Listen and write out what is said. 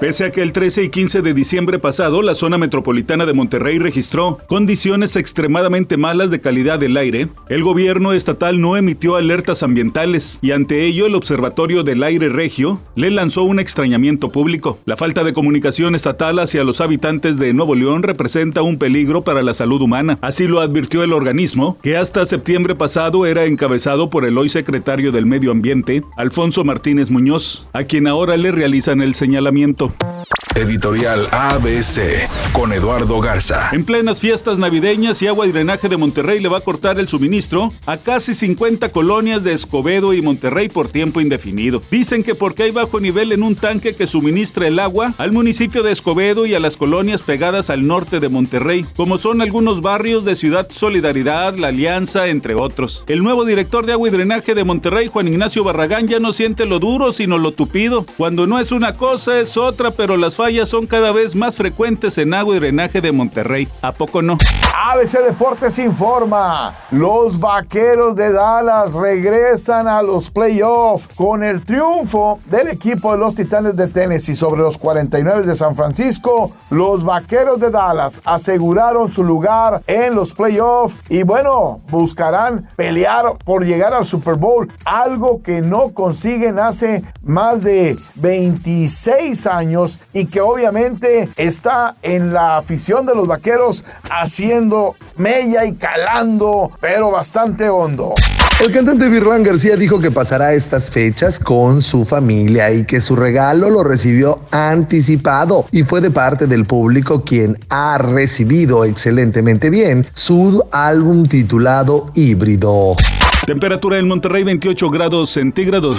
Pese a que el 13 y 15 de diciembre pasado la zona metropolitana de Monterrey registró condiciones extremadamente malas de calidad del aire, el gobierno estatal no emitió alertas ambientales y ante ello el Observatorio del Aire Regio le lanzó un extrañamiento público. La falta de comunicación estatal hacia los habitantes de Nuevo León representa un peligro para la salud humana. Así lo advirtió el organismo, que hasta septiembre pasado era encabezado por el hoy secretario del Medio Ambiente, Alfonso Martínez Muñoz, a quien ahora le realizan el señalamiento. Editorial ABC con Eduardo Garza. En plenas fiestas navideñas y agua y drenaje de Monterrey le va a cortar el suministro a casi 50 colonias de Escobedo y Monterrey por tiempo indefinido. Dicen que porque hay bajo nivel en un tanque que suministra el agua al municipio de Escobedo y a las colonias pegadas al norte de Monterrey, como son algunos barrios de Ciudad Solidaridad, La Alianza, entre otros. El nuevo director de agua y drenaje de Monterrey, Juan Ignacio Barragán, ya no siente lo duro sino lo tupido. Cuando no es una cosa es otra pero las fallas son cada vez más frecuentes en agua y drenaje de Monterrey. ¿A poco no? ABC Deportes informa. Los vaqueros de Dallas regresan a los playoffs con el triunfo del equipo de los Titanes de Tennessee sobre los 49 de San Francisco. Los vaqueros de Dallas aseguraron su lugar en los playoffs y bueno, buscarán pelear por llegar al Super Bowl, algo que no consiguen hace más de 26 años y que obviamente está en la afición de los vaqueros haciendo mella y calando, pero bastante hondo. El cantante Virlán García dijo que pasará estas fechas con su familia y que su regalo lo recibió anticipado y fue de parte del público quien ha recibido excelentemente bien su álbum titulado Híbrido. Temperatura en Monterrey 28 grados centígrados.